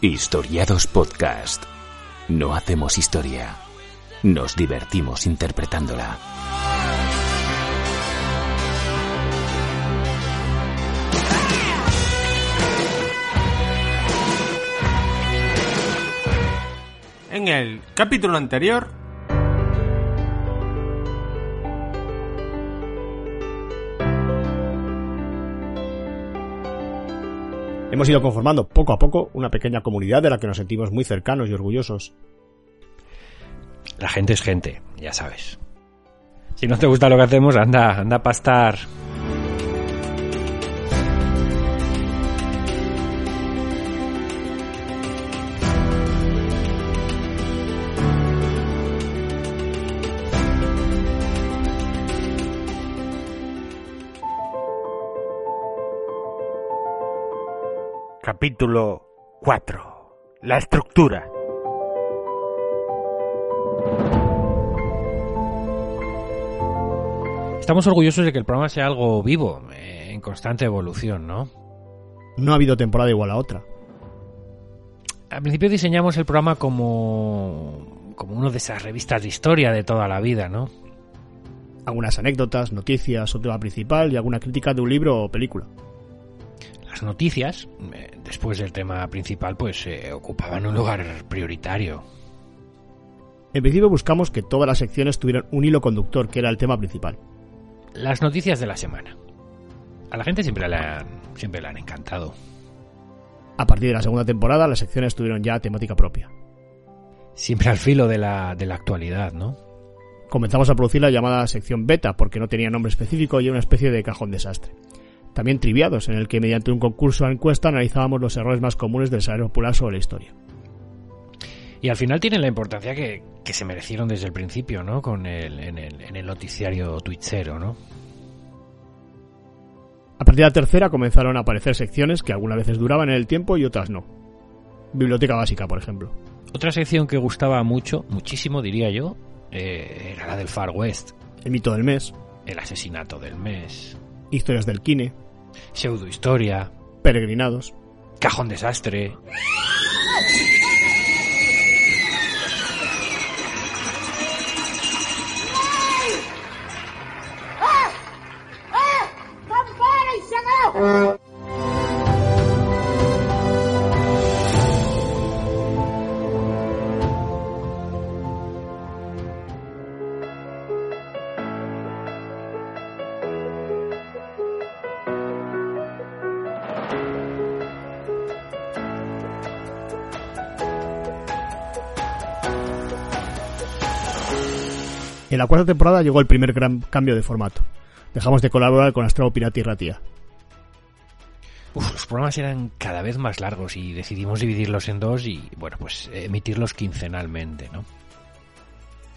Historiados Podcast. No hacemos historia. Nos divertimos interpretándola. En el capítulo anterior Hemos ido conformando poco a poco una pequeña comunidad de la que nos sentimos muy cercanos y orgullosos. La gente es gente, ya sabes. Si no te gusta lo que hacemos, anda, anda a pastar. Capítulo 4. La estructura. Estamos orgullosos de que el programa sea algo vivo, eh, en constante evolución, ¿no? No ha habido temporada igual a otra. Al principio diseñamos el programa como, como uno de esas revistas de historia de toda la vida, ¿no? Algunas anécdotas, noticias, un tema principal y alguna crítica de un libro o película. Las noticias, eh, después del tema principal, pues eh, ocupaban un lugar prioritario. En principio buscamos que todas las secciones tuvieran un hilo conductor, que era el tema principal. Las noticias de la semana. A la gente siempre le han, siempre han encantado. A partir de la segunda temporada, las secciones tuvieron ya temática propia. Siempre al filo de la, de la actualidad, ¿no? Comenzamos a producir la llamada sección beta, porque no tenía nombre específico y era una especie de cajón desastre. También triviados, en el que mediante un concurso o encuesta analizábamos los errores más comunes del salario popular sobre la historia. Y al final tienen la importancia que, que se merecieron desde el principio, ¿no? Con el, en, el, en el noticiario twitchero, ¿no? A partir de la tercera comenzaron a aparecer secciones que algunas veces duraban en el tiempo y otras no. Biblioteca básica, por ejemplo. Otra sección que gustaba mucho, muchísimo diría yo, eh, era la del Far West. El mito del mes, El asesinato del mes, historias del kine, pseudohistoria, peregrinados. cajón desastre. En la cuarta temporada llegó el primer gran cambio de formato. Dejamos de colaborar con Astravo Pirata y Ratía. Uf, los programas eran cada vez más largos y decidimos dividirlos en dos y, bueno, pues emitirlos quincenalmente, ¿no?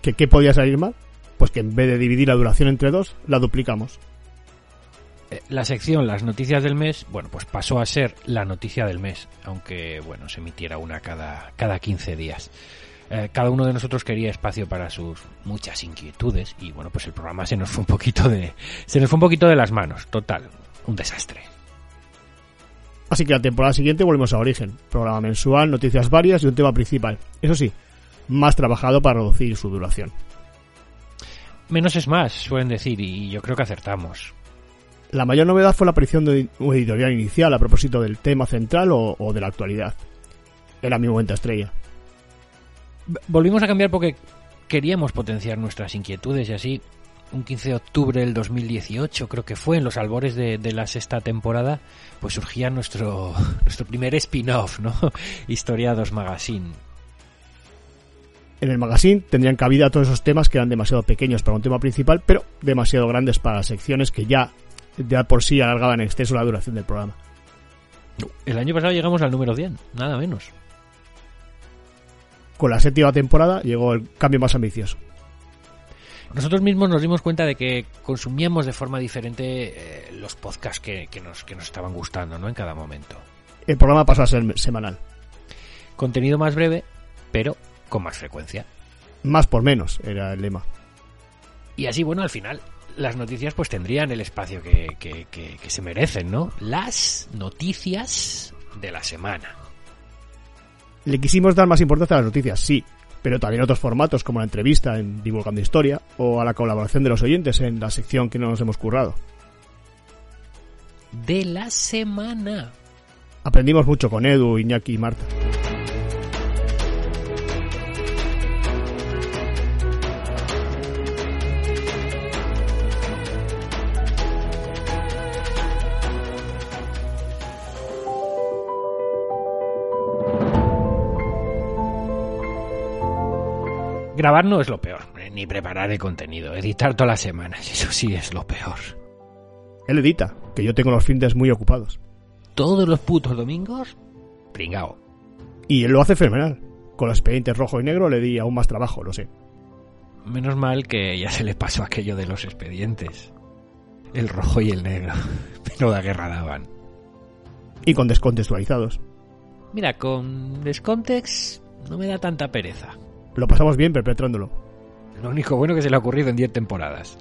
¿Qué, ¿Qué podía salir mal? Pues que en vez de dividir la duración entre dos, la duplicamos. Eh, La sección Las noticias del mes, bueno, pues pasó a ser la noticia del mes, aunque, bueno, se emitiera una cada, cada 15 días. Eh, cada uno de nosotros quería espacio para sus muchas inquietudes y, bueno, pues el programa se nos fue un poquito de, se nos fue un poquito de las manos, total, un desastre. Así que la temporada siguiente volvemos a Origen. Programa mensual, noticias varias y un tema principal. Eso sí, más trabajado para reducir su duración. Menos es más, suelen decir, y yo creo que acertamos. La mayor novedad fue la aparición de un editorial inicial a propósito del tema central o, o de la actualidad. Era mi momento estrella. Volvimos a cambiar porque queríamos potenciar nuestras inquietudes y así, un 15 de octubre del 2018, creo que fue, en los albores de, de la sexta temporada, pues surgía nuestro, nuestro primer spin-off, ¿no? Historiados Magazine. En el magazine tendrían cabida todos esos temas que eran demasiado pequeños para un tema principal, pero demasiado grandes para las secciones que ya, ya por sí alargaban en exceso la duración del programa. El año pasado llegamos al número 100, nada menos. Con la séptima temporada llegó el cambio más ambicioso. Nosotros mismos nos dimos cuenta de que consumíamos de forma diferente eh, los podcasts que, que nos, que nos estaban gustando, ¿no? En cada momento. El programa pasó a ser semanal. Contenido más breve, pero con más frecuencia. Más por menos era el lema. Y así, bueno, al final las noticias pues tendrían el espacio que, que, que, que se merecen, ¿no? Las noticias de la semana. Le quisimos dar más importancia a las noticias, sí, pero también otros formatos como la entrevista en Divulgando Historia o a la colaboración de los oyentes en la sección que no nos hemos currado. De la semana. Aprendimos mucho con Edu, Iñaki y Marta. Grabar no es lo peor, eh, ni preparar el contenido. Editar todas las semanas, eso sí es lo peor. Él edita, que yo tengo los fines muy ocupados. Todos los putos domingos, pringao. Y él lo hace fenomenal. Con los expedientes rojo y negro le di aún más trabajo, lo sé. Menos mal que ya se le pasó aquello de los expedientes. El rojo y el negro. Pero la guerra daban. Y con descontextualizados. Mira, con Descontext no me da tanta pereza. Lo pasamos bien perpetrándolo. Lo único bueno que se le ha ocurrido en 10 temporadas.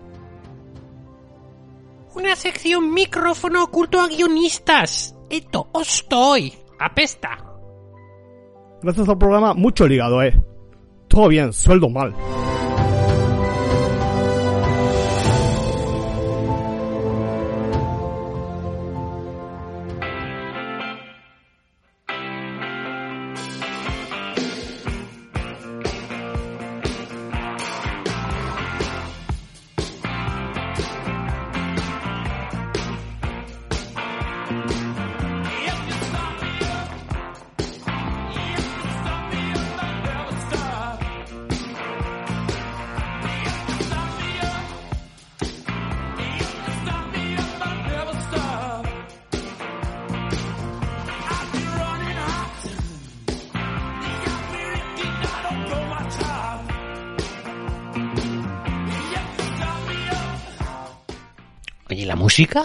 Una sección micrófono oculto a guionistas. Esto estoy. Apesta. Gracias al programa, mucho ligado, eh. Todo bien, sueldo mal. La música?